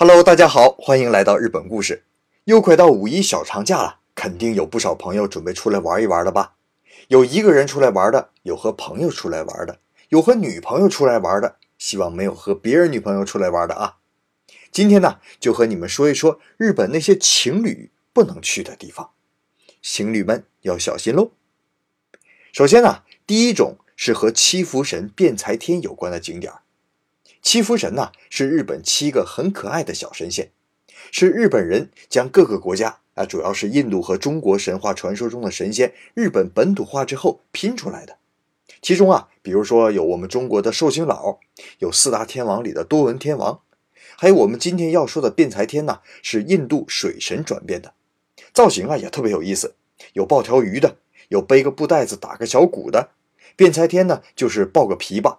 Hello，大家好，欢迎来到日本故事。又快到五一小长假了，肯定有不少朋友准备出来玩一玩了吧？有一个人出来玩的，有和朋友出来玩的，有和女朋友出来玩的，希望没有和别人女朋友出来玩的啊。今天呢，就和你们说一说日本那些情侣不能去的地方，情侣们要小心喽。首先呢，第一种是和七福神辩才天有关的景点。七福神呢，是日本七个很可爱的小神仙，是日本人将各个国家啊，主要是印度和中国神话传说中的神仙，日本本土化之后拼出来的。其中啊，比如说有我们中国的寿星老，有四大天王里的多闻天王，还有我们今天要说的辩才天呢，是印度水神转变的，造型啊也特别有意思，有抱条鱼的，有背个布袋子打个小鼓的。辩才天呢，就是抱个琵琶。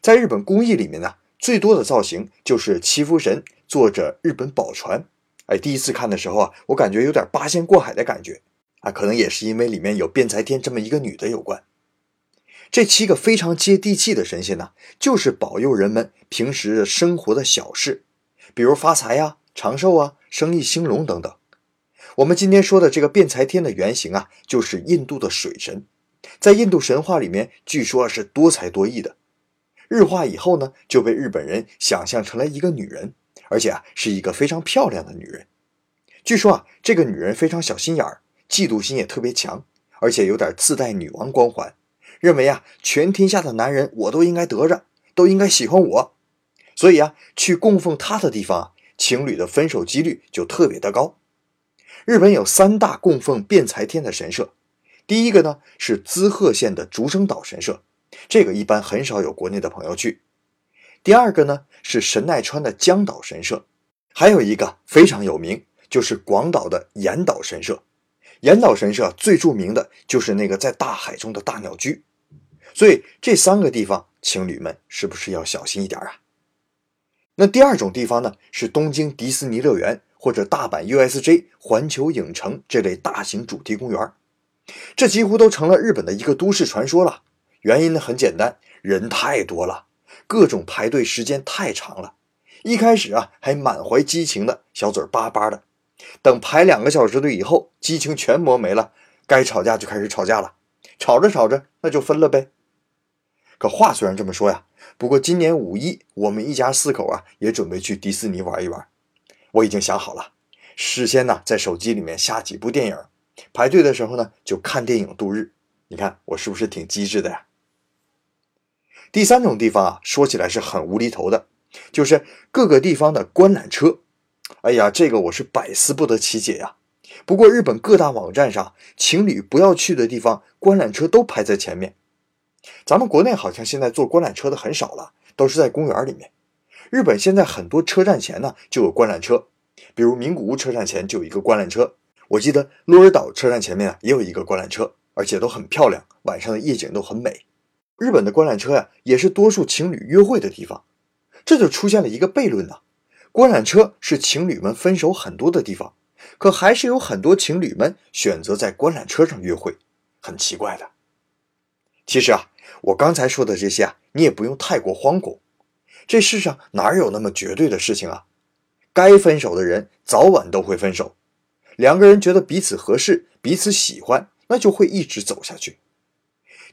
在日本工艺里面呢，最多的造型就是七福神坐着日本宝船。哎，第一次看的时候啊，我感觉有点八仙过海的感觉啊，可能也是因为里面有辩才天这么一个女的有关。这七个非常接地气的神仙呢，就是保佑人们平时生活的小事，比如发财呀、长寿啊、生意兴隆等等。我们今天说的这个辩才天的原型啊，就是印度的水神，在印度神话里面，据说是多才多艺的。日化以后呢，就被日本人想象成了一个女人，而且啊是一个非常漂亮的女人。据说啊，这个女人非常小心眼儿，嫉妒心也特别强，而且有点自带女王光环，认为啊全天下的男人我都应该得着，都应该喜欢我。所以啊，去供奉她的地方啊，情侣的分手几率就特别的高。日本有三大供奉辩才天的神社，第一个呢是滋贺县的竹生岛神社。这个一般很少有国内的朋友去。第二个呢是神奈川的江岛神社，还有一个非常有名，就是广岛的岩岛神社。岩岛神社最著名的就是那个在大海中的大鸟居。所以这三个地方，情侣们是不是要小心一点啊？那第二种地方呢，是东京迪士尼乐园或者大阪 USJ 环球影城这类大型主题公园。这几乎都成了日本的一个都市传说了。原因呢很简单，人太多了，各种排队时间太长了。一开始啊还满怀激情的小嘴巴巴的，等排两个小时队以后，激情全磨没了，该吵架就开始吵架了。吵着吵着那就分了呗。可话虽然这么说呀，不过今年五一我们一家四口啊也准备去迪士尼玩一玩。我已经想好了，事先呢在手机里面下几部电影，排队的时候呢就看电影度日。你看我是不是挺机智的呀？第三种地方啊，说起来是很无厘头的，就是各个地方的观览车。哎呀，这个我是百思不得其解呀。不过日本各大网站上，情侣不要去的地方，观览车都排在前面。咱们国内好像现在坐观览车的很少了，都是在公园里面。日本现在很多车站前呢就有观览车，比如名古屋车站前就有一个观览车。我记得鹿儿岛车站前面啊也有一个观览车，而且都很漂亮，晚上的夜景都很美。日本的观览车呀，也是多数情侣约会的地方，这就出现了一个悖论呐。观览车是情侣们分手很多的地方，可还是有很多情侣们选择在观览车上约会，很奇怪的。其实啊，我刚才说的这些啊，你也不用太过惶恐。这世上哪有那么绝对的事情啊？该分手的人早晚都会分手，两个人觉得彼此合适、彼此喜欢，那就会一直走下去。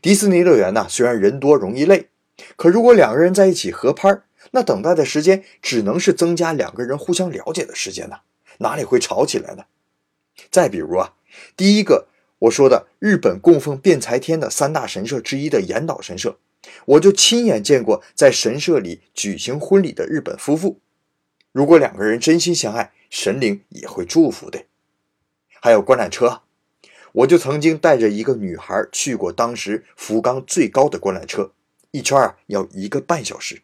迪士尼乐园呢，虽然人多容易累，可如果两个人在一起合拍那等待的时间只能是增加两个人互相了解的时间呢，哪里会吵起来呢？再比如啊，第一个我说的日本供奉辩才天的三大神社之一的岩岛神社，我就亲眼见过在神社里举行婚礼的日本夫妇。如果两个人真心相爱，神灵也会祝福的。还有观览车。我就曾经带着一个女孩去过当时福冈最高的观览车，一圈啊要一个半小时。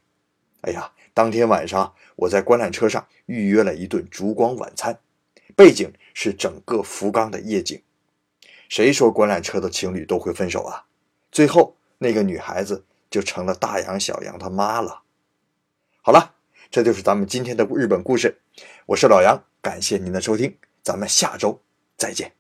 哎呀，当天晚上我在观览车上预约了一顿烛光晚餐，背景是整个福冈的夜景。谁说观览车的情侣都会分手啊？最后那个女孩子就成了大洋小洋他妈了。好了，这就是咱们今天的日本故事。我是老杨，感谢您的收听，咱们下周再见。